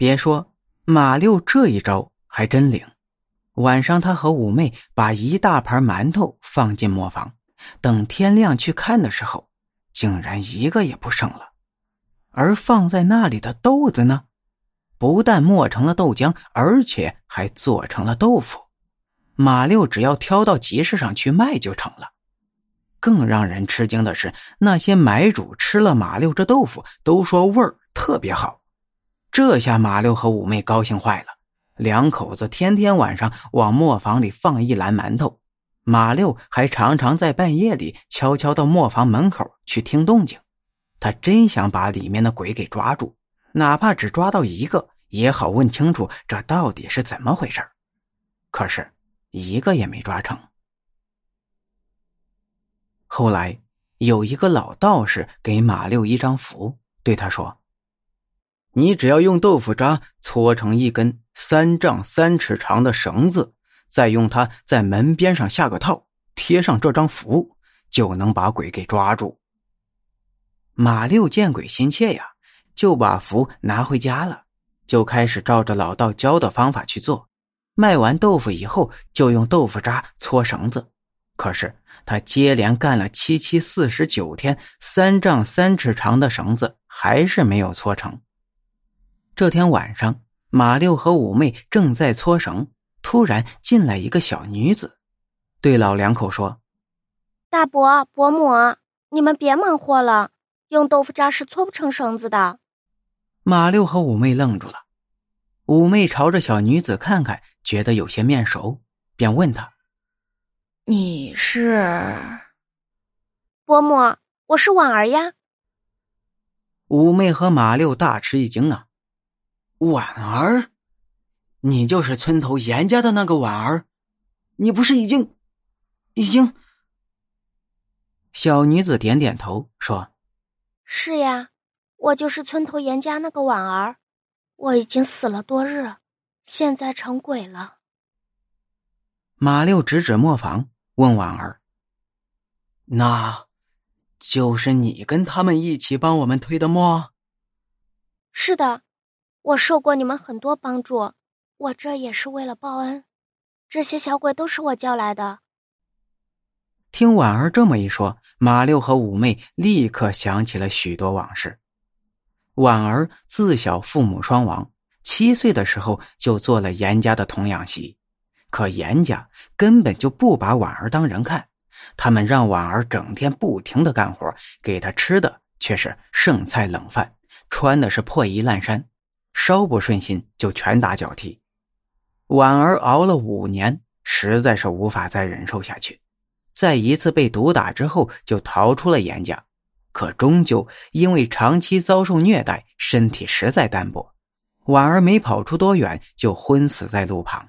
别说马六这一招还真灵。晚上，他和五妹把一大盘馒头放进磨坊，等天亮去看的时候，竟然一个也不剩了。而放在那里的豆子呢，不但磨成了豆浆，而且还做成了豆腐。马六只要挑到集市上去卖就成了。更让人吃惊的是，那些买主吃了马六这豆腐，都说味儿特别好。这下马六和五妹高兴坏了，两口子天天晚上往磨坊里放一篮馒头。马六还常常在半夜里悄悄到磨坊门口去听动静，他真想把里面的鬼给抓住，哪怕只抓到一个，也好问清楚这到底是怎么回事可是，一个也没抓成。后来，有一个老道士给马六一张符，对他说：“你只要用豆腐渣搓成一根三丈三尺长的绳子，再用它在门边上下个套，贴上这张符，就能把鬼给抓住。”马六见鬼心切呀，就把符拿回家了，就开始照着老道教的方法去做。卖完豆腐以后，就用豆腐渣搓绳子。可是他接连干了七七四十九天，三丈三尺长的绳子还是没有搓成。这天晚上，马六和五妹正在搓绳，突然进来一个小女子，对老两口说：“大伯、伯母，你们别忙活了，用豆腐渣是搓不成绳子的。”马六和五妹愣住了，五妹朝着小女子看看，觉得有些面熟，便问她。你是伯母，我是婉儿呀。五妹和马六大吃一惊啊！婉儿，你就是村头严家的那个婉儿？你不是已经已经？小女子点点头说：“是呀，我就是村头严家那个婉儿。我已经死了多日，现在成鬼了。”马六指指磨坊。问婉儿：“那，就是你跟他们一起帮我们推的磨？”“是的，我受过你们很多帮助，我这也是为了报恩。这些小鬼都是我叫来的。”听婉儿这么一说，马六和五妹立刻想起了许多往事。婉儿自小父母双亡，七岁的时候就做了严家的童养媳。可严家根本就不把婉儿当人看，他们让婉儿整天不停的干活，给她吃的却是剩菜冷饭，穿的是破衣烂衫，稍不顺心就拳打脚踢。婉儿熬了五年，实在是无法再忍受下去，在一次被毒打之后，就逃出了严家，可终究因为长期遭受虐待，身体实在单薄，婉儿没跑出多远就昏死在路旁。